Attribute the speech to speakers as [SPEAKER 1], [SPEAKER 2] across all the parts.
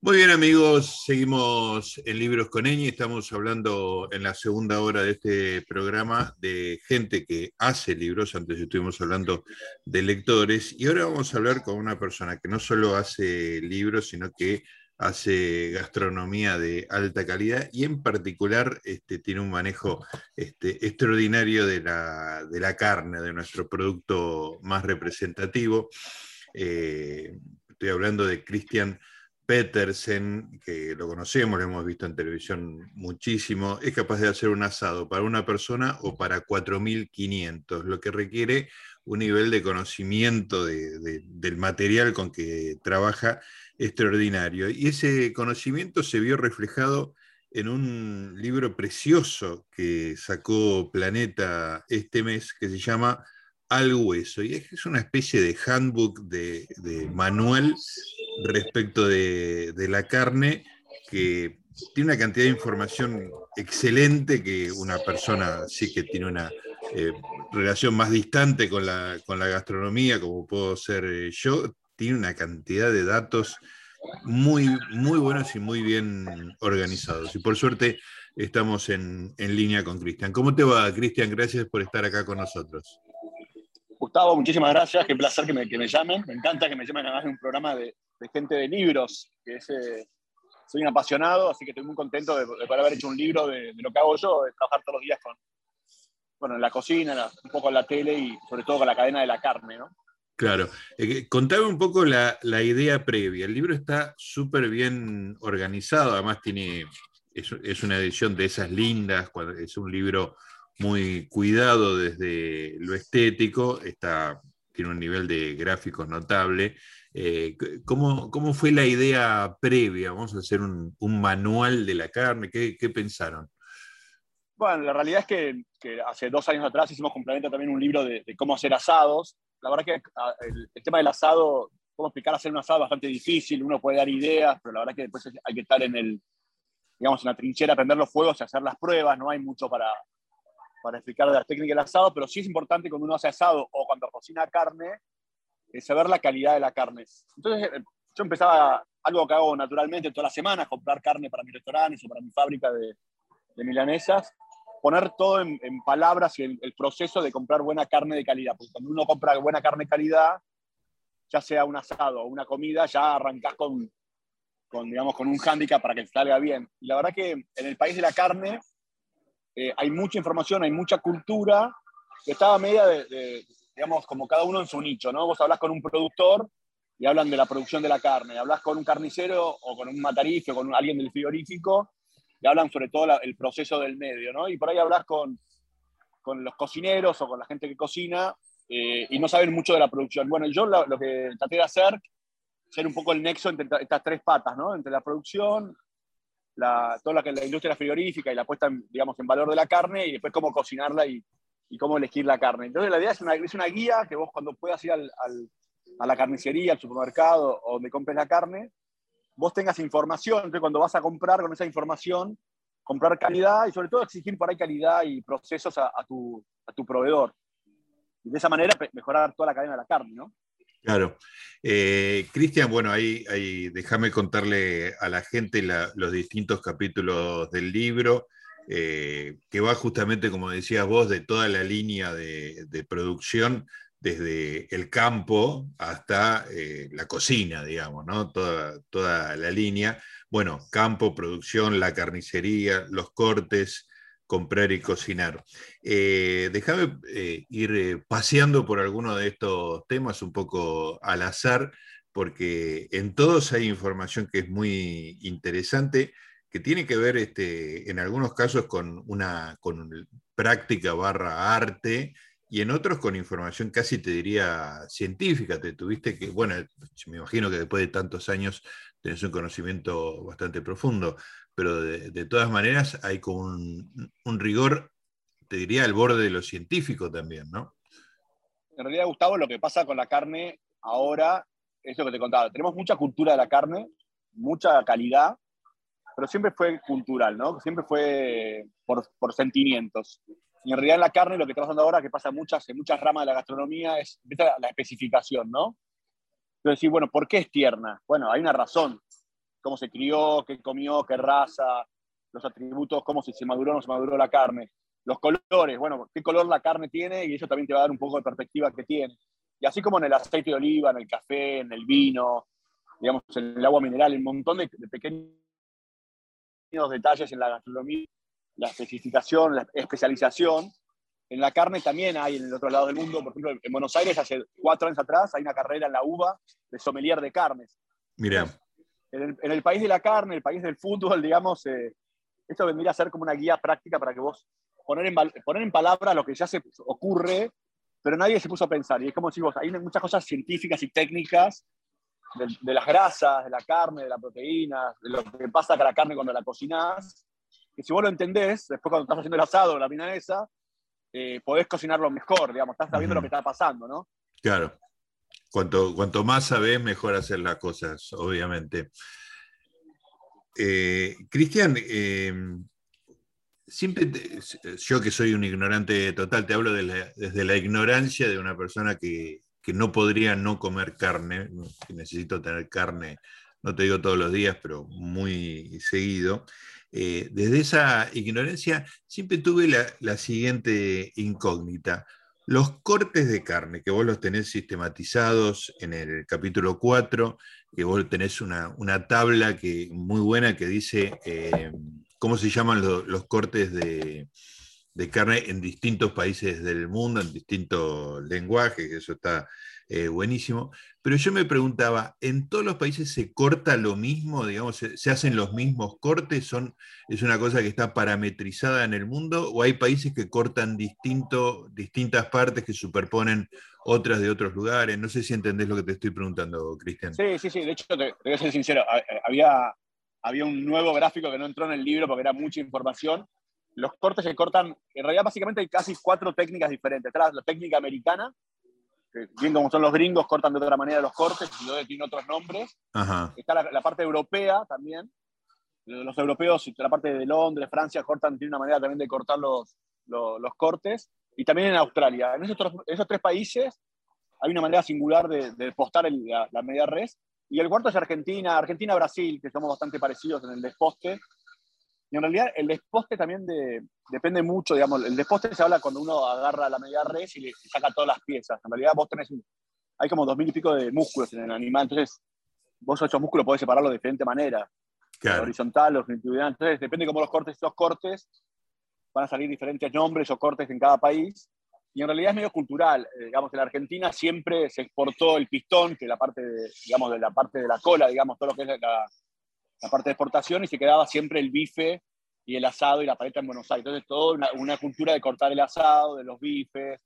[SPEAKER 1] Muy bien amigos, seguimos en Libros con Eñi, estamos hablando en la segunda hora de este programa de gente que hace libros, antes estuvimos hablando de lectores, y ahora vamos a hablar con una persona que no solo hace libros, sino que hace gastronomía de alta calidad y en particular este, tiene un manejo este, extraordinario de la, de la, carne, de nuestro producto más representativo. Eh, estoy hablando de Cristian Petersen, que lo conocemos, lo hemos visto en televisión muchísimo, es capaz de hacer un asado para una persona o para 4.500, lo que requiere un nivel de conocimiento del material con que trabaja extraordinario. Y ese conocimiento se vio reflejado en un libro precioso que sacó Planeta este mes, que se llama Al Hueso. Y es una especie de handbook, de, de manual respecto de, la carne, que tiene una cantidad de información excelente que una persona sí que tiene una eh, relación más distante con la, con la, gastronomía, como puedo ser eh, yo, tiene una cantidad de datos muy, muy buenos y muy bien organizados. Y por suerte estamos en, línea con Cristian. ¿Cómo te va, Cristian? Gracias por estar acá con nosotros.
[SPEAKER 2] Gustavo, muchísimas gracias. Qué placer que me, que me llamen. Me encanta que me llamen además de un programa de, de gente de libros, que es, eh, soy un apasionado, así que estoy muy contento de, poder haber hecho un libro de, lo que hago yo, de trabajar todos los días con, bueno, en la cocina, un poco en la tele y sobre todo con la cadena de la carne, ¿no?
[SPEAKER 1] Claro. Eh, contame un poco la, la, idea previa. El libro está súper bien organizado, además tiene, es, es, una edición de esas lindas, es un libro muy cuidado desde lo estético, está, tiene un nivel de gráficos notable eh, ¿cómo, ¿cómo, fue la idea previa? Vamos a hacer un, manual de la carne. ¿Qué, ¿Qué, pensaron?
[SPEAKER 2] Bueno, la realidad es que, hace dos años atrás hicimos complemento también un libro de, cómo hacer asados. La verdad que el, tema del asado, cómo explicar hacer un asado es bastante difícil, uno puede dar ideas, pero la verdad que después hay que estar en el, digamos, en la trinchera, prender los fuegos y hacer las pruebas, no hay mucho para, para explicar de la técnica del asado, pero sí es importante cuando uno hace asado o cuando cocina carne, saber la calidad de la carne. Entonces, eh, yo empezaba algo que hago naturalmente todas las semanas, comprar carne para mis restaurantes o para mi fábrica de, milanesas, poner todo en, palabras y el, el, proceso de comprar buena carne de calidad. Porque cuando uno compra buena carne de calidad, ya sea un asado o una comida, ya arrancás con, con, digamos, con un hándicap para que salga bien. Y la verdad que en el país de la carne eh, hay mucha información, hay mucha cultura, que estaba media de, digamos, como cada uno en su nicho, ¿no? Vos hablas con un productor y hablan de la producción de la carne, hablas con un carnicero o con un matarife o con alguien del frigorífico y hablan sobre todo el proceso del medio, ¿no? Y por ahí hablas con, con los cocineros o con la gente que cocina eh, y no saben mucho de la producción. Bueno, yo lo, que traté de hacer, ser un poco el nexo entre estas tres patas, ¿no? Entre la producción, la, toda la, la industria frigorífica y la puesta, digamos, en valor de la carne y después cómo cocinarla y, cómo elegir la carne. Entonces la idea es una, es una guía que vos cuando puedas ir al, a la carnicería, al supermercado o donde compres la carne, vos tengas información. Entonces cuando vas a comprar con esa información, comprar calidad y sobre todo exigir por ahí calidad y procesos a, tu, a tu proveedor. Y de esa manera mejorar toda la cadena de la carne, ¿no?
[SPEAKER 1] Claro. Eh, Cristian, bueno, ahí, ahí déjame contarle a la gente los distintos capítulos del libro. Eh, que va justamente, como decías vos, de toda la línea de, producción, desde el campo hasta eh, la cocina, digamos, ¿no? Toda, toda la línea. Bueno, campo, producción, la carnicería, los cortes, comprar y cocinar. Eh, déjame ir paseando por alguno de estos temas un poco al azar, porque en todos hay información que es muy interesante que tiene que ver este, en algunos casos con una con práctica barra arte y en otros con información casi te diría científica. Te tuviste que, bueno, me imagino que después de tantos años tenés un conocimiento bastante profundo, pero de, todas maneras hay como un, un, rigor, te diría, al borde de lo científico también, ¿no?
[SPEAKER 2] En realidad, Gustavo, lo que pasa con la carne ahora es lo que te contaba. Tenemos mucha cultura de la carne, mucha calidad, pero siempre fue cultural, ¿no? Siempre fue por, por sentimientos. Y en realidad en la carne lo que está pasando ahora, que pasa en muchas, en muchas ramas de la gastronomía, es la, especificación, ¿no? Entonces, sí, bueno, ¿por qué es tierna? Bueno, hay una razón. Cómo se crió, qué comió, qué raza, los atributos, cómo se, se maduró o no se maduró la carne. Los colores, bueno, qué color la carne tiene y eso también te va a dar un poco de perspectiva que tiene. Y así como en el aceite de oliva, en el café, en el vino, digamos, en el agua mineral, un montón de, pequeños detalles en la gastronomía, la especificación, la especialización. En la carne también hay en el otro lado del mundo, por ejemplo, en Buenos Aires hace cuatro años atrás hay una carrera en la uva de sommelier de carnes.
[SPEAKER 1] Mira.
[SPEAKER 2] En el, país de la carne, el país del fútbol, digamos, eh, esto vendría a ser como una guía práctica para que vos poner en, poner en palabras lo que ya se ocurre, pero nadie se puso a pensar. Y es como si vos, hay muchas cosas científicas y técnicas de, las grasas, de la carne, de la proteína, de lo que pasa con la carne cuando la cocinás, que si vos lo entendés, después cuando estás haciendo el asado o la milanesa, eh, podés cocinarlo mejor, digamos, estás sabiendo lo que está pasando, ¿no?
[SPEAKER 1] Claro. Cuanto, cuanto más sabés, mejor hacer las cosas, obviamente. Eh, Cristian, eh, siempre, yo que soy un ignorante total, te hablo desde la ignorancia de una persona que, que no podría no comer carne, que necesito tener carne, no te digo todos los días, pero muy seguido. Eh, desde esa ignorancia siempre tuve la, siguiente incógnita. Los cortes de carne, que vos los tenés sistematizados en el capítulo 4, que vos tenés una, tabla que, muy buena que dice eh, cómo se llaman los cortes de, de carne en distintos países del mundo, en distintos lenguajes, eso está eh, buenísimo. Pero yo me preguntaba, ¿en todos los países se corta lo mismo? Digamos, ¿se, hacen los mismos cortes? ¿Es una cosa que está parametrizada en el mundo? ¿O hay países que cortan distinto, distintas partes que superponen otras de otros lugares? No sé si entendés lo que te estoy preguntando, Cristian.
[SPEAKER 2] Sí, sí, sí. De hecho, te, voy a ser sincero. Había, había un nuevo gráfico que no entró en el libro porque era mucha información los cortes se cortan, en realidad básicamente hay casi cuatro técnicas diferentes. Está la técnica americana, que bien como son los gringos, cortan de otra manera los cortes, y tiene otros nombres. Está la, parte europea también. Los europeos, la parte de Londres, Francia, cortan, tiene una manera también de cortar los, los, cortes. Y también en Australia. En esos, esos, tres países hay una manera singular de, de postar la, la, media res. Y el cuarto es Argentina, Argentina-Brasil, que somos bastante parecidos en el desposte y en realidad el desposte también depende mucho, digamos, el desposte se habla cuando uno agarra la media res y le saca todas las piezas. En realidad vos tenés, hay como dos mil y pico de músculos en el animal, entonces vos esos músculos podés separarlos de diferente manera. Horizontal, longitudinal. Entonces depende cómo los cortes, esos cortes van a salir diferentes nombres o cortes en cada país. Y en realidad es medio cultural. Eh, digamos, en la Argentina siempre se exportó el pistón, que es la parte de, digamos, de la parte de la cola, digamos, todo lo que es la, la parte de exportación y se quedaba siempre el bife y el asado y la paleta en Buenos Aires. Entonces, toda una, cultura de cortar el asado, de los bifes,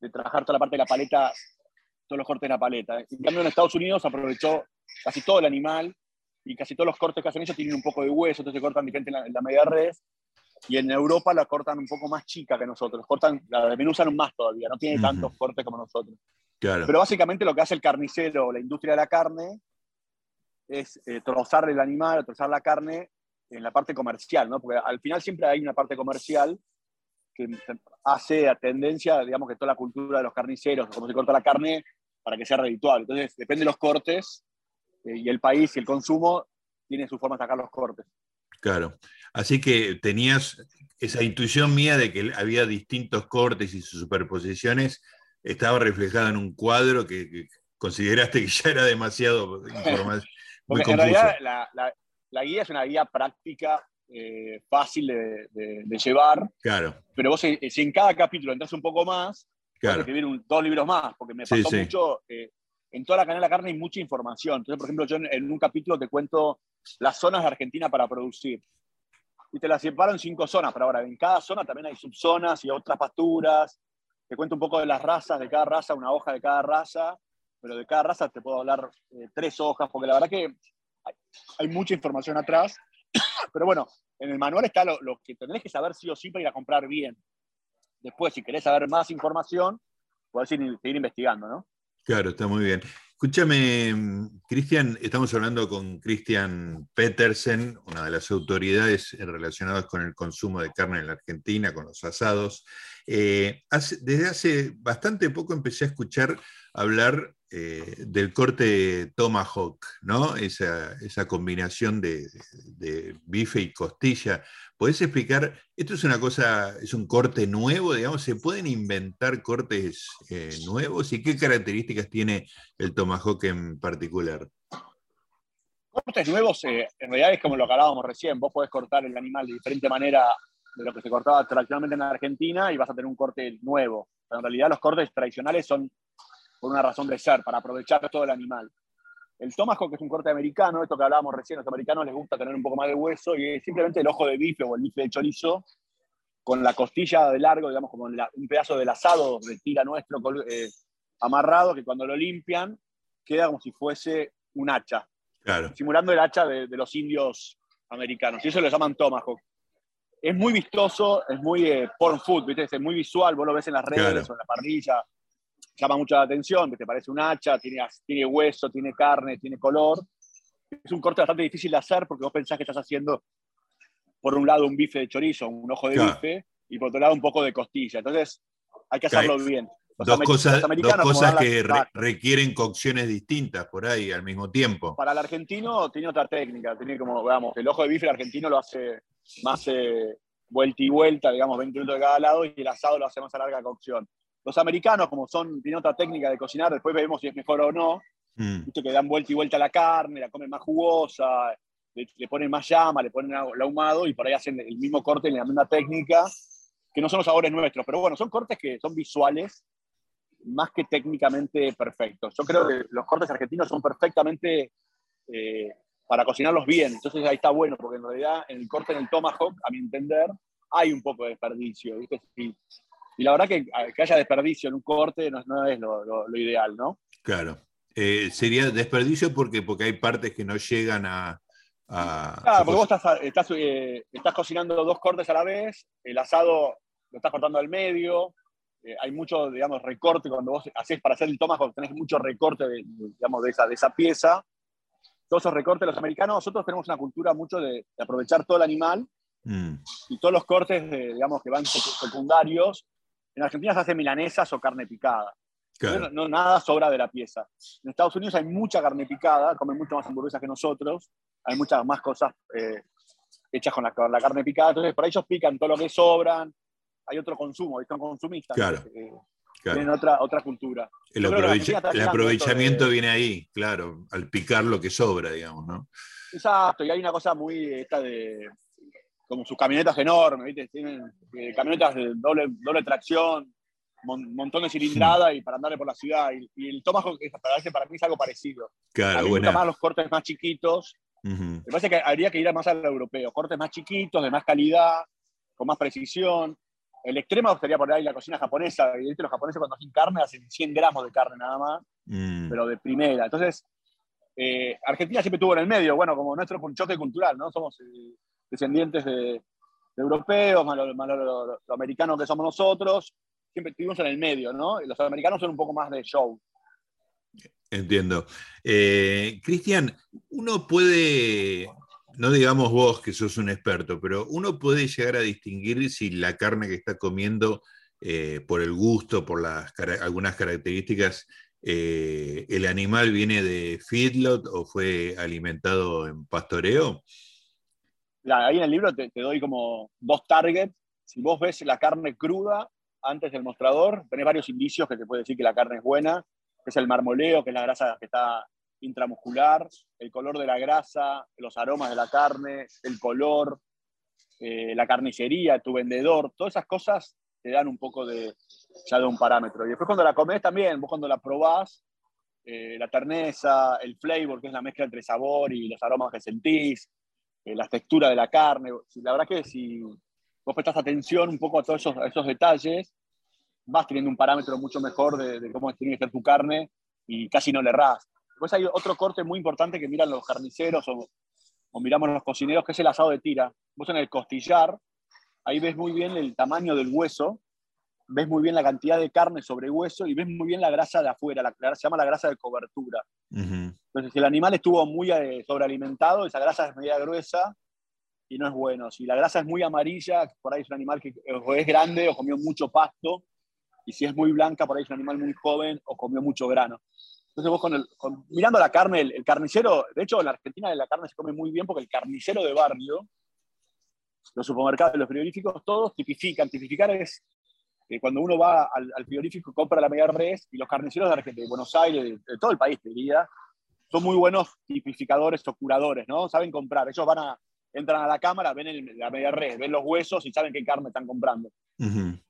[SPEAKER 2] de trabajar toda la parte de la paleta, todos los cortes de la paleta. En cambio, en Estados Unidos aprovechó casi todo el animal y casi todos los cortes que hacen ellos tienen un poco de hueso, entonces cortan diferente en la, media res. Y en Europa la cortan un poco más chica que nosotros, cortan, la desmenuzan más todavía, no tiene tantos cortes como nosotros.
[SPEAKER 1] Claro.
[SPEAKER 2] Pero básicamente lo que hace el carnicero, la industria de la carne, es eh, trozar el animal, trozar la carne en la parte comercial, ¿no? Porque al final siempre hay una parte comercial que hace a tendencia, digamos, que toda la cultura de los carniceros, cómo se corta la carne para que sea redituable. Entonces, depende de los cortes eh, y el país y el consumo tiene su forma de sacar los cortes.
[SPEAKER 1] Claro. Así que tenías esa intuición mía de que había distintos cortes y sus superposiciones, estaba reflejada en un cuadro que, consideraste que ya era demasiado información.
[SPEAKER 2] Porque en realidad la, guía es una guía práctica, eh, fácil de, llevar.
[SPEAKER 1] Claro.
[SPEAKER 2] Pero vos, si, en cada capítulo entras un poco más, claro. escribir dos libros más, porque me pasó mucho. Eh, en toda la canela de la carne hay mucha información. Entonces, por ejemplo, yo en, un capítulo te cuento las zonas de Argentina para producir. Y te las separo en cinco zonas, pero ahora en cada zona también hay subzonas y otras pasturas. Te cuento un poco de las razas de cada raza, una hoja de cada raza pero de cada raza te puedo hablar eh, tres hojas, porque la verdad que hay, mucha información atrás. Pero bueno, en el manual está lo, que tenés que saber sí o sí para ir a comprar bien. Después, si querés saber más información, podés ir, seguir investigando, ¿no?
[SPEAKER 1] Claro, está muy bien. Escúchame, Cristian, estamos hablando con Cristian Petersen, una de las autoridades relacionadas con el consumo de carne en la Argentina, con los asados. Eh, desde hace bastante poco empecé a escuchar hablar eh, del corte Tomahawk, ¿no? Esa, esa combinación de, bife y costilla. ¿Podés explicar? Esto es una cosa, es un corte nuevo, digamos, ¿se pueden inventar cortes eh, nuevos? ¿Y qué características tiene el Tomahawk en particular?
[SPEAKER 2] Cortes nuevos, eh, en realidad es como lo que hablábamos recién, vos podés cortar el animal de diferente manera de lo que se cortaba tradicionalmente en Argentina y vas a tener un corte nuevo. Pero en realidad los cortes tradicionales son por una razón de ser, para aprovechar todo el animal. El tomahawk es un corte americano, esto que hablábamos recién, a los americanos les gusta tener un poco más de hueso y es simplemente el ojo de bife o el bife de chorizo con la costilla de largo, digamos como un pedazo del asado de tira nuestro eh, amarrado que cuando lo limpian queda como si fuese un hacha, simulando el hacha de, los indios americanos. Y eso lo llaman tomahawk. Es muy vistoso, es muy eh, porn food, ¿viste? es muy visual, vos lo ves en las redes o en la parrilla, llama mucho la atención, que te parece un hacha, tiene, tiene hueso, tiene carne, tiene color. Es un corte bastante difícil de hacer porque vos pensás que estás haciendo, por un lado, un bife de chorizo, un ojo de bife, y por otro lado, un poco de costilla. Entonces, hay que hacerlo bien.
[SPEAKER 1] dos cosas, que requieren cocciones distintas por ahí al mismo tiempo.
[SPEAKER 2] Para el argentino tiene otra técnica, tiene como, veamos, el ojo de bife argentino lo hace más eh, vuelta y vuelta, digamos, 20 minutos de cada lado, y el asado lo hace más a larga cocción. Los americanos, como son, tienen otra técnica de cocinar, después vemos si es mejor o no, mm. que dan vuelta y vuelta a la carne, la comen más jugosa, le, ponen más llama, le ponen el ahumado y por ahí hacen el mismo corte en la misma técnica, que no son los sabores nuestros, pero bueno, son cortes que son visuales más que técnicamente perfectos. Yo creo que los cortes argentinos son perfectamente eh, para cocinarlos bien, entonces ahí está bueno, porque en realidad en el corte en el tomahawk, a mi entender, hay un poco de desperdicio. ¿viste? Y la verdad que, que haya desperdicio en un corte no, es lo, ideal, ¿no?
[SPEAKER 1] Claro. Eh, sería desperdicio porque, porque hay partes que no llegan a...
[SPEAKER 2] claro, porque vos estás, eh, estás, cocinando dos cortes a la vez, el asado lo estás cortando al medio, eh, hay mucho, digamos, recorte cuando vos haces para hacer el tomahawk, tenés mucho recorte, de, digamos, de esa, de esa pieza. Todos esos recortes, los americanos, nosotros tenemos una cultura mucho de, aprovechar todo el animal mm. y todos los cortes, digamos, que van secundarios, en Argentina se hace milanesas o carne picada. No, nada sobra de la pieza. En Estados Unidos hay mucha carne picada, comen mucho más hamburguesas que nosotros, hay muchas más cosas eh, hechas con la, carne picada, entonces por ahí ellos pican todo lo que sobran, hay otro consumo, son consumistas. Claro. Tienen otra, otra cultura.
[SPEAKER 1] El, aprovechamiento viene ahí, claro, al picar lo que sobra, digamos, ¿no?
[SPEAKER 2] Exacto, y hay una cosa muy esta de como sus camionetas enormes, ¿viste? Tienen eh, camionetas de doble, doble tracción, mon, montón de cilindrada y para andarle por la ciudad. Y, el Tomahawk para, mí es algo parecido.
[SPEAKER 1] Claro, a
[SPEAKER 2] mí me más los cortes más chiquitos. Me parece que habría que ir más al europeo. Cortes más chiquitos, de más calidad, con más precisión. El extremo estaría por ahí la cocina japonesa. ¿viste? Los japoneses cuando hacen carne hacen 100 gramos de carne nada más, mm. pero de primera. Entonces, eh, Argentina siempre estuvo en el medio, bueno, como nuestro choque cultural, ¿no? Somos eh, descendientes de, europeos, más lo, americanos que somos nosotros, siempre estuvimos en el medio, ¿no? los americanos son un poco más de show.
[SPEAKER 1] Entiendo. Eh, Cristian, uno puede, no digamos vos que sos un experto, pero uno puede llegar a distinguir si la carne que está comiendo, eh, por el gusto, por algunas características, eh, el animal viene de feedlot o fue alimentado en pastoreo
[SPEAKER 2] ahí en el libro te, doy como dos targets. Si vos ves la carne cruda antes del mostrador, tenés varios indicios que te puede decir que la carne es buena. Es el marmoleo, que es la grasa que está intramuscular, el color de la grasa, los aromas de la carne, el color, eh, la carnicería, tu vendedor, todas esas cosas te dan un poco de, ya de un parámetro. Y después cuando la comes también, vos cuando la probás, eh, la terneza, el flavor, que es la mezcla entre sabor y los aromas que sentís, eh, la textura de la carne. La verdad que si vos prestás atención un poco a todos esos, detalles, vas teniendo un parámetro mucho mejor de, cómo tiene que ser tu carne y casi no le errás. Después hay otro corte muy importante que miran los carniceros o, o miramos los cocineros, que es el asado de tira. Vos en el costillar, ahí ves muy bien el tamaño del hueso ves muy bien la cantidad de carne sobre hueso y ves muy bien la grasa de afuera, la, se llama la grasa de cobertura. Entonces, si el animal estuvo muy eh, sobrealimentado, esa grasa es media gruesa y no es bueno. Si la grasa es muy amarilla, por ahí es un animal que o es grande o comió mucho pasto, y si es muy blanca, por ahí es un animal muy joven o comió mucho grano. Entonces vos con mirando la carne, el, carnicero, de hecho en la Argentina la carne se come muy bien porque el carnicero de barrio, los supermercados, los frigoríficos, todos tipifican. Tipificar es que cuando uno va al, frigorífico compra la media res y los carniceros de, de Buenos Aires, de, todo el país, te diría, son muy buenos tipificadores o curadores, ¿no? Saben comprar. Ellos van a, entran a la cámara, ven la media red, ven los huesos y saben qué carne están comprando.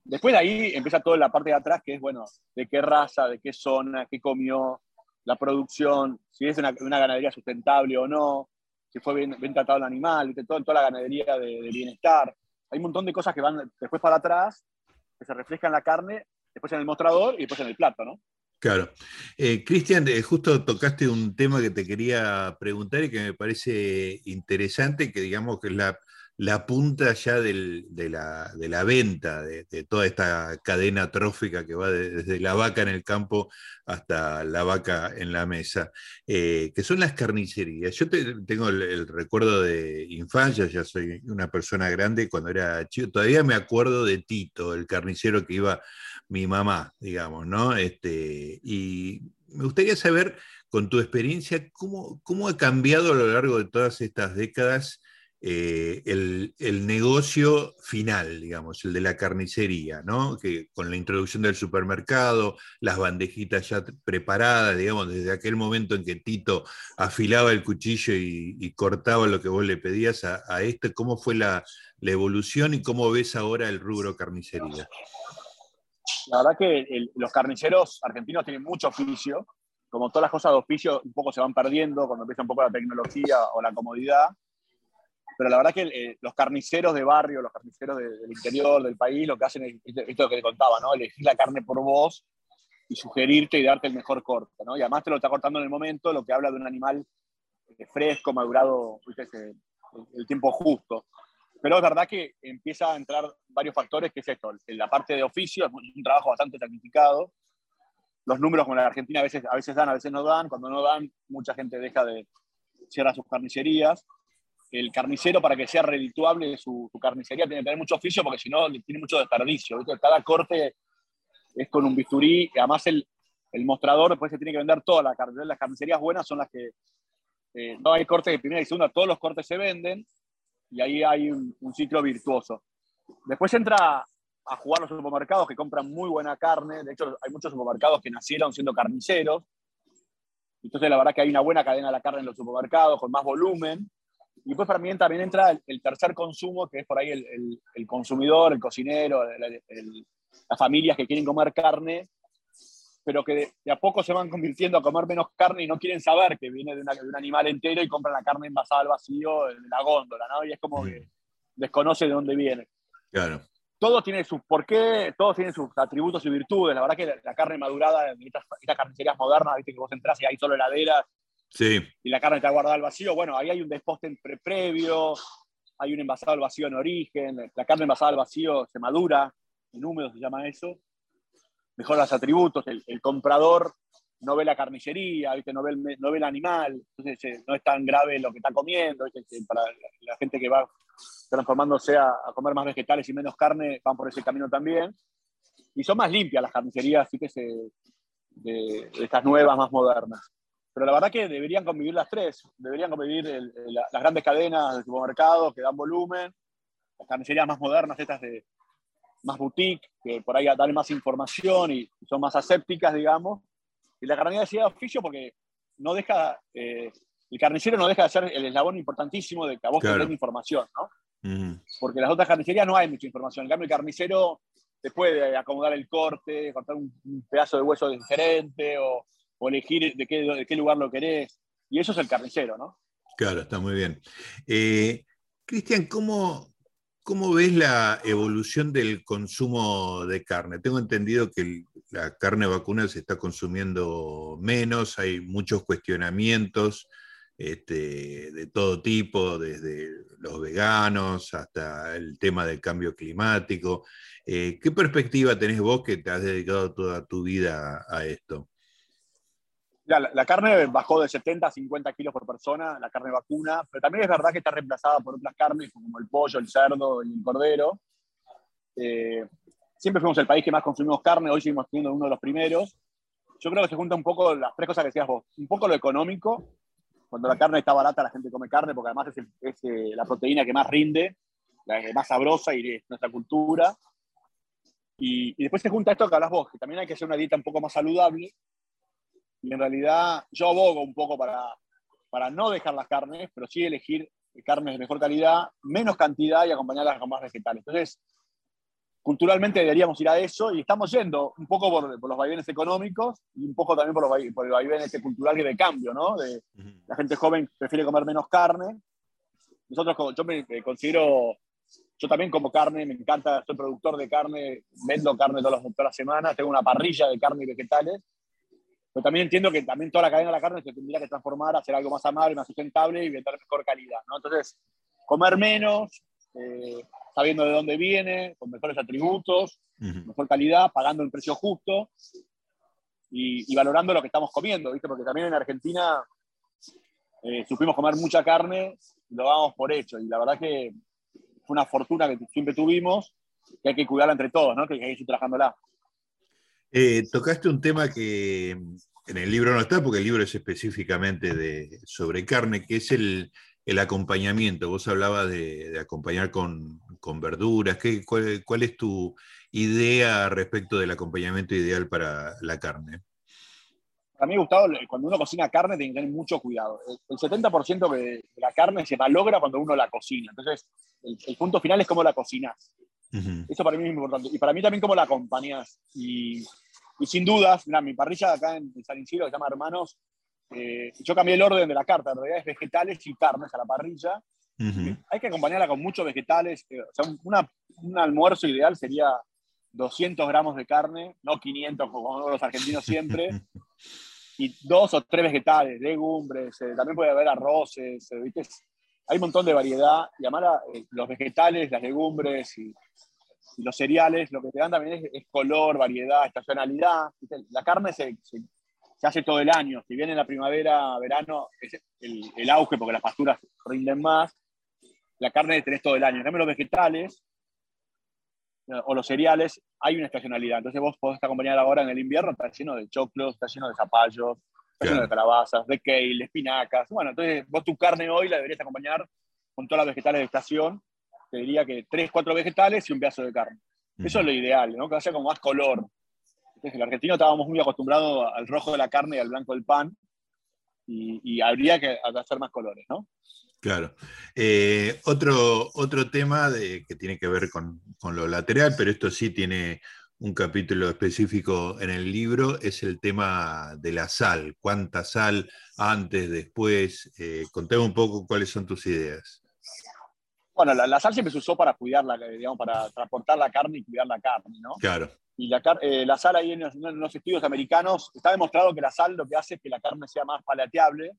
[SPEAKER 2] Después de ahí empieza toda la parte de atrás, que es, bueno, de qué raza, de qué zona, qué comió, la producción, si es una, ganadería sustentable o no, si fue bien, tratado el animal, toda, toda la ganadería de, de, bienestar. Hay un montón de cosas que van después para atrás, que se reflejan en la carne, después en el mostrador y después en el plato, ¿no?
[SPEAKER 1] Claro. Eh, Cristian, eh, justo tocaste un tema que te quería preguntar y que me parece interesante, que digamos que es la, la punta ya de, la, venta de, toda esta cadena trófica que va desde la vaca en el campo hasta la vaca en la mesa, eh, que son las carnicerías. Yo tengo el, recuerdo de infancia, ya soy una persona grande, cuando era chico, todavía me acuerdo de Tito, el carnicero que iba mi mamá, digamos, ¿no? Este, y me gustaría saber, con tu experiencia, cómo, cómo ha cambiado a lo largo de todas estas décadas eh, el, negocio final, digamos, el de la carnicería, ¿no? Que con la introducción del supermercado, las bandejitas ya preparadas, digamos, desde aquel momento en que Tito afilaba el cuchillo y, cortaba lo que vos le pedías a, a este, ¿cómo fue la, la evolución y cómo ves ahora el rubro carnicería?
[SPEAKER 2] La verdad que los carniceros argentinos tienen mucho oficio, como todas las cosas de oficio un poco se van perdiendo cuando empieza un poco la tecnología o la comodidad, pero la verdad que eh, los carniceros de barrio, los carniceros del interior del país, lo que hacen es esto que te contaba, ¿no? Elegir la carne por vos y sugerirte y darte el mejor corte, ¿no? Y además te lo está cortando en el momento, lo que habla de un animal eh, fresco, madurado, el tiempo justo. Pero es verdad que empieza a entrar varios factores, que es esto, la parte de oficio, es un trabajo bastante tecnificado. Los números con la Argentina a veces, a veces dan, a veces no dan. Cuando no dan, mucha gente deja de cierrar sus carnicerías. El carnicero, para que sea redituable su, carnicería, tiene que tener mucho oficio porque si no, tiene mucho desperdicio. Cada corte es con un bisturí. Además, el, mostrador después se tiene que vender toda la carne. Las carnicerías buenas son las que eh, no hay cortes de primera y segunda, todos los cortes se venden y ahí hay un, ciclo virtuoso. Después entra a jugar los supermercados que compran muy buena carne. De hecho, hay muchos supermercados que nacieron siendo carniceros. Entonces, la verdad que hay una buena cadena de la carne en los supermercados, con más volumen. Y después también, también entra el, tercer consumo, que es por ahí el, el, consumidor, el cocinero, las familias que quieren comer carne pero que de, a poco se van convirtiendo a comer menos carne y no quieren saber que viene de, un animal entero y compran la carne envasada al vacío de la góndola, ¿no? Y es como que desconoce de dónde viene.
[SPEAKER 1] Claro.
[SPEAKER 2] Todo tiene sus por qué, todos tienen sus atributos y virtudes. La verdad que la, carne madurada en estas, carnicerías modernas, viste que vos entras y hay solo heladeras
[SPEAKER 1] sí.
[SPEAKER 2] y la carne está guardada al vacío, bueno, ahí hay un desposte pre previo, hay un envasado al vacío en origen, la carne envasada al vacío se madura, en húmedo se llama eso, mejora los atributos, el, comprador no ve la carnicería, ¿viste? No, ve el, no ve el animal, entonces eh, no es tan grave lo que está comiendo, para la gente que va transformándose a, comer más vegetales y menos carne, van por ese camino también. Y son más limpias las carnicerías, así que de, estas nuevas, más modernas. Pero la verdad que deberían convivir las tres, deberían convivir las grandes cadenas de supermercados que dan volumen, las carnicerías más modernas, estas de, más boutique, que por ahí dan más información y son más asépticas, digamos. Y la carnicería de oficio porque no deja, eh, el carnicero no deja de ser el eslabón importantísimo de que a vos claro. información, ¿no? Porque en las otras carnicerías no hay mucha información. En cambio, el carnicero te puede acomodar el corte, cortar un, pedazo de hueso diferente o, o elegir de qué, de qué, lugar lo querés. Y eso es el carnicero, ¿no?
[SPEAKER 1] Claro, está muy bien. Eh, Cristian, ¿cómo, ¿Cómo ves la evolución del consumo de carne? Tengo entendido que la carne vacuna se está consumiendo menos, hay muchos cuestionamientos este, de todo tipo, desde los veganos hasta el tema del cambio climático. Eh, ¿Qué perspectiva tenés vos que te has dedicado toda tu vida a esto?
[SPEAKER 2] La, carne bajó de 70 a 50 kilos por persona, la carne vacuna, pero también es verdad que está reemplazada por otras carnes como el pollo, el cerdo y el cordero. Eh, siempre fuimos el país que más consumimos carne, hoy seguimos siendo uno de los primeros. yo creo que se junta un poco las tres cosas que decías vos. Un poco lo económico. Cuando la carne está barata, la gente come carne porque además es, eh, la proteína que más rinde, la más sabrosa y es nuestra cultura. Y, y, después se junta esto que hablas vos, que también hay que hacer una dieta un poco más saludable. Y en realidad yo abogo un poco para, para no dejar las carnes, pero sí elegir carnes de mejor calidad, menos cantidad y acompañarlas con más vegetales. Entonces, culturalmente deberíamos ir a eso y estamos yendo un poco por, los vaivenes económicos y un poco también por, los, por el vaivén este cultural y de cambio, ¿no? De, La gente joven prefiere comer menos carne. Nosotros, yo me, considero, yo también como carne, me encanta, soy productor de carne, vendo carne todas las, todas las semanas, tengo una parrilla de carne y vegetales, pero también entiendo que también toda la cadena de la carne se tendría que transformar, hacer algo más amable, más sustentable y vender mejor calidad, ¿no? Entonces, comer menos, eh, sabiendo de dónde viene, con mejores atributos, mejor calidad, pagando el precio justo y, valorando lo que estamos comiendo, ¿viste? Porque también en Argentina eh, supimos comer mucha carne y lo damos por hecho. Y la verdad que fue una fortuna que siempre tuvimos, que hay que cuidarla entre todos, ¿no? Que hay que ir trabajándola.
[SPEAKER 1] Eh, tocaste un tema que en el libro no está, porque el libro es específicamente de, sobre carne, que es el, el acompañamiento. Vos hablabas de, acompañar con, verduras. ¿Qué, cuál, es tu idea respecto del acompañamiento ideal para la carne?
[SPEAKER 2] A mí, Gustavo, cuando uno cocina carne tiene que tener mucho cuidado. El 70% de la carne se malogra cuando uno la cocina. Entonces, el, punto final es cómo la cocinas. Eso para mí es muy importante. Y para mí también cómo la acompañas. Y, sin dudas, mira, mi parrilla acá en, San Isidro, que se llama Hermanos, eh, yo cambié el orden de la carta, en realidad es vegetales y carnes a la parrilla. Hay que acompañarla con muchos vegetales. Eh, o sea, un almuerzo ideal sería 200 gramos de carne, no 500 como los argentinos siempre, y dos o tres vegetales, legumbres, eh, también puede haber arroces, hay un montón de variedad. Y además los vegetales, las legumbres y, los cereales, lo que te dan también es, color, variedad, estacionalidad. La carne se, se hace todo el año. Si viene la primavera, verano, es el, auge porque las pasturas rinden más. La carne tenés todo el año. Cambio, los vegetales o los cereales, hay una estacionalidad. Entonces vos podés acompañar ahora en el invierno, está lleno de choclos, está lleno de zapallos, está lleno de calabazas, de kale, espinacas. Bueno, entonces vos tu carne hoy la deberías acompañar con todas las vegetales de estación. Te diría que tres, cuatro vegetales y un pedazo de carne. Eso es lo ideal, ¿no? Que haya como más color. En el argentino estábamos muy acostumbrados al rojo de la carne y al blanco del pan, y, habría que hacer más colores, ¿no?
[SPEAKER 1] Claro. Eh, otro, otro tema que tiene que ver con, lo lateral, pero esto sí tiene un capítulo específico en el libro, es el tema de la sal. ¿Cuánta sal antes, después? Eh, contame un poco cuáles son tus ideas.
[SPEAKER 2] Bueno, la, la, sal siempre se usó para cuidarla, digamos, para transportar la carne y cuidar la carne, ¿no?
[SPEAKER 1] Claro.
[SPEAKER 2] Y la, eh, la sal ahí en los, estudios americanos está demostrado que la sal lo que hace es que la carne sea más palateable.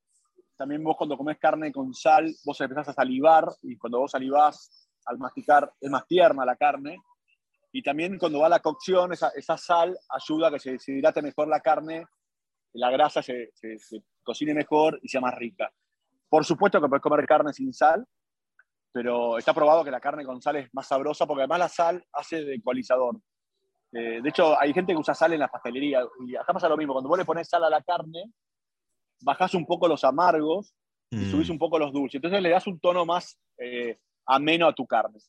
[SPEAKER 2] También vos cuando comes carne con sal, vos empezás a salivar y cuando vos salivás al masticar es más tierna la carne. Y también cuando va la cocción, esa, esa sal ayuda a que se deshidrate mejor la carne, la grasa se, se, se cocine mejor y sea más rica. Por supuesto que puedes comer carne sin sal, pero está probado que la carne con sal es más sabrosa porque además la sal hace de ecualizador. Eh, de hecho, hay gente que usa sal en la pastelería y acá pasa lo mismo. Cuando vos le pones sal a la carne, bajás un poco los amargos y mm. subís un poco los dulces. Entonces le das un tono más eh, ameno a tu carne.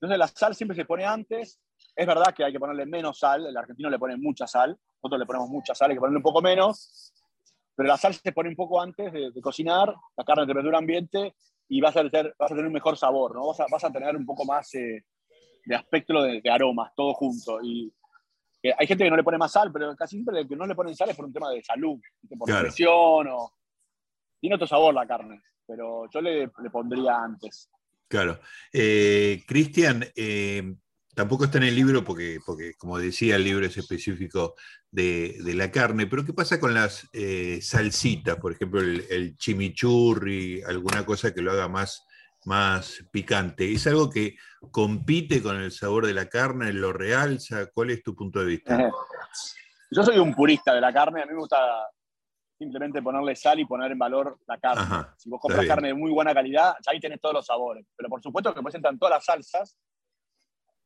[SPEAKER 2] Entonces la sal siempre se pone antes. Es verdad que hay que ponerle menos sal. El argentino le pone mucha sal. Nosotros le ponemos mucha sal, hay que ponerle un poco menos. Pero la sal se pone un poco antes de, cocinar, la carne de temperatura ambiente y vas a, tener, vas a tener un mejor sabor, ¿no? Vas a, vas a tener un poco más eh, de aspecto de, de, aromas, todo junto. Y hay gente que no le pone más sal, pero casi siempre el que no le ponen sal es por un tema de salud, por presión o... Tiene otro sabor la carne, pero yo le, pondría antes.
[SPEAKER 1] Claro. Eh, Cristian, eh, tampoco está en el libro porque, porque, como decía, el libro es específico de, la carne, pero ¿qué pasa con las eh, salsitas? Por ejemplo, el, el, chimichurri, alguna cosa que lo haga más más picante. ¿Es algo que compite con el sabor de la carne, lo realza? ¿Cuál es tu punto de vista?
[SPEAKER 2] Yo soy un purista de la carne, a mí me gusta simplemente ponerle sal y poner en valor la carne. si vos compras carne de muy buena calidad, ahí tenés todos los sabores. Pero por supuesto que presentan todas las salsas,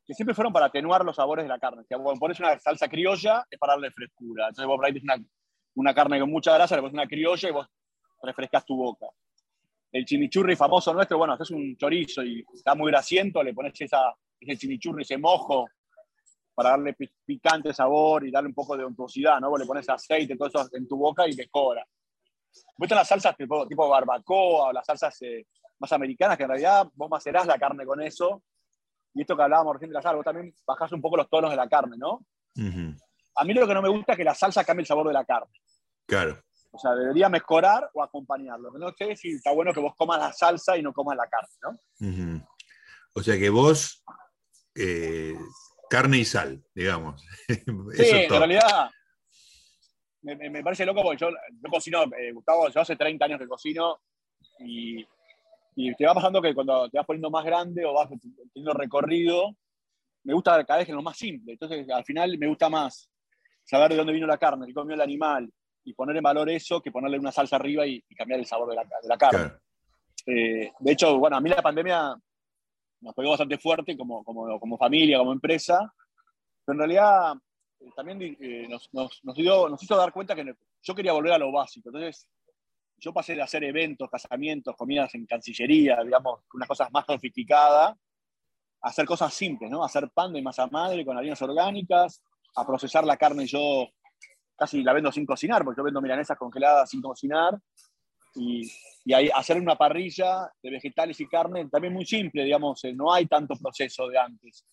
[SPEAKER 2] que siempre fueron para atenuar los sabores de la carne. Si vos pones una salsa criolla, es para darle frescura. Entonces vos por una una carne con mucha grasa, le pones una criolla y vos refrescas tu boca. El chimichurri famoso nuestro, bueno, haces un chorizo y está muy grasiento, le pones esa, ese chimichurri, ese mojo, para darle picante sabor y darle un poco de untuosidad, ¿no? Vos le pones aceite, todo eso en tu boca y mejora. Vos las salsas tipo, tipo barbacoa o las salsas eh, más americanas, que en realidad vos macerás la carne con eso. Y esto que hablábamos recién de la sal, vos también bajás un poco los tonos de la carne, ¿no? A mí lo que no me gusta es que la salsa cambie el sabor de la carne.
[SPEAKER 1] Claro.
[SPEAKER 2] O sea, debería mejorar o acompañarlo. No sé si está bueno que vos comas la salsa y no comas la carne, ¿no?
[SPEAKER 1] O sea que vos, eh, carne y sal, digamos.
[SPEAKER 2] sí, en realidad me, parece loco porque yo, cocino, eh, Gustavo, yo hace 30 años que cocino y, y, te va pasando que cuando te vas poniendo más grande o vas teniendo recorrido, me gusta cada vez que es lo más simple. Entonces, al final me gusta más saber de dónde vino la carne, qué comió el animal, y poner en valor eso que ponerle una salsa arriba y, cambiar el sabor de la, de la carne. Eh, de hecho, bueno, a mí la pandemia nos pegó bastante fuerte como, como, como familia, como empresa, pero en realidad eh, también eh, nos, nos, nos, dio, nos hizo dar cuenta que yo quería volver a lo básico. Entonces, yo pasé de hacer eventos, casamientos, comidas en cancillería, digamos, unas cosas más sofisticadas, a hacer cosas simples, ¿no? hacer pan de masa madre con harinas orgánicas, a procesar la carne yo casi la vendo sin cocinar, porque yo vendo milanesas congeladas sin cocinar, y, y ahí hacer una parrilla de vegetales y carne, también muy simple, digamos, eh, no hay tanto proceso de antes.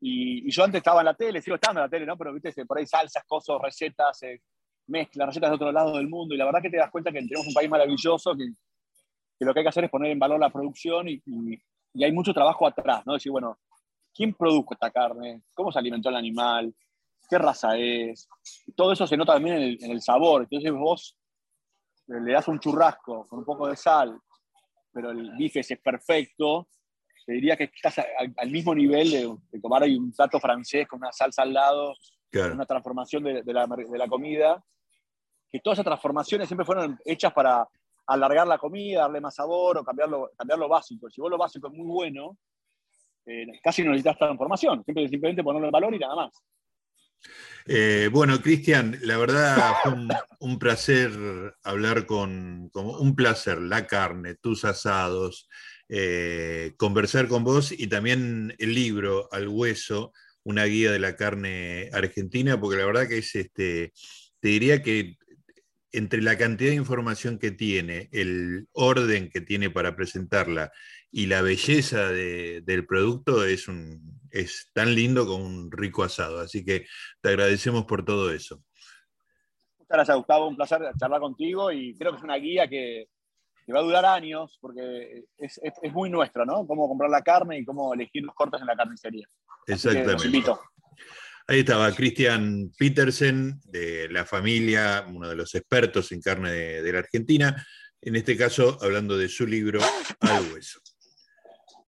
[SPEAKER 2] Y, yo antes estaba en la tele, sigo estando en la tele, ¿no? Pero viste, por ahí salsas, cosas, recetas, eh, mezclas, recetas de otro lado del mundo, y la verdad que te das cuenta que tenemos un país maravilloso, que, que lo que hay que hacer es poner en valor la producción y, y hay mucho trabajo atrás, ¿no? Decir, bueno, ¿quién produjo esta carne? ¿Cómo se alimentó el animal? qué raza es. Todo eso se nota también en el, sabor. Entonces vos le das un churrasco con un poco de sal, pero el bife es perfecto, te diría que estás al, mismo nivel de, tomar ahí un plato francés con una salsa al lado, una transformación de, la, de, la, comida, que todas esas transformaciones siempre fueron hechas para alargar la comida, darle más sabor o cambiar lo, básico. Si vos lo básico es muy bueno, eh, casi no necesitas transformación, siempre, simplemente ponerlo en valor y nada más.
[SPEAKER 1] Eh, bueno, Cristian, la verdad fue un, placer hablar con, un placer, la carne, tus asados, eh, conversar con vos y también el libro Al Hueso, una guía de la carne argentina, porque la verdad que es, este, te diría que entre la cantidad de información que tiene, el orden que tiene para presentarla y la belleza del producto es, un, es tan lindo como un rico asado. Así que te agradecemos por todo eso.
[SPEAKER 2] Muchas gracias, Gustavo. Un placer charlar contigo y creo que es una guía que, va a durar años porque es, muy nuestro, ¿no? Cómo comprar la carne y cómo elegir los cortes en la carnicería.
[SPEAKER 1] Exactamente. Ahí estaba Cristian Petersen, de la familia, uno de los expertos en carne de la Argentina, en este caso hablando de su libro Al Hueso.